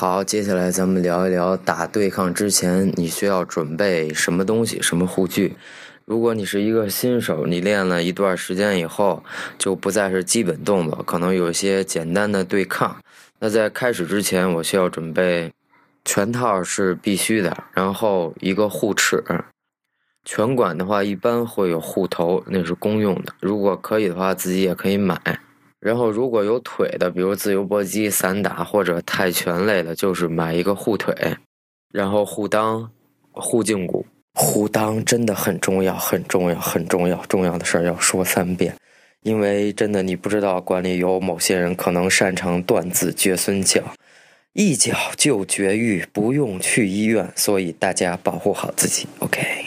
好，接下来咱们聊一聊打对抗之前你需要准备什么东西、什么护具。如果你是一个新手，你练了一段时间以后，就不再是基本动作，可能有一些简单的对抗。那在开始之前，我需要准备拳套是必须的，然后一个护齿。拳馆的话，一般会有护头，那是公用的。如果可以的话，自己也可以买。然后如果有腿的，比如自由搏击、散打或者泰拳类的，就是买一个护腿，然后护裆、护胫骨。护裆真的很重要，很重要，很重要，重要的事儿要说三遍。因为真的，你不知道馆里有某些人可能擅长断子绝孙脚，一脚就绝育，不用去医院，所以大家保护好自己。OK。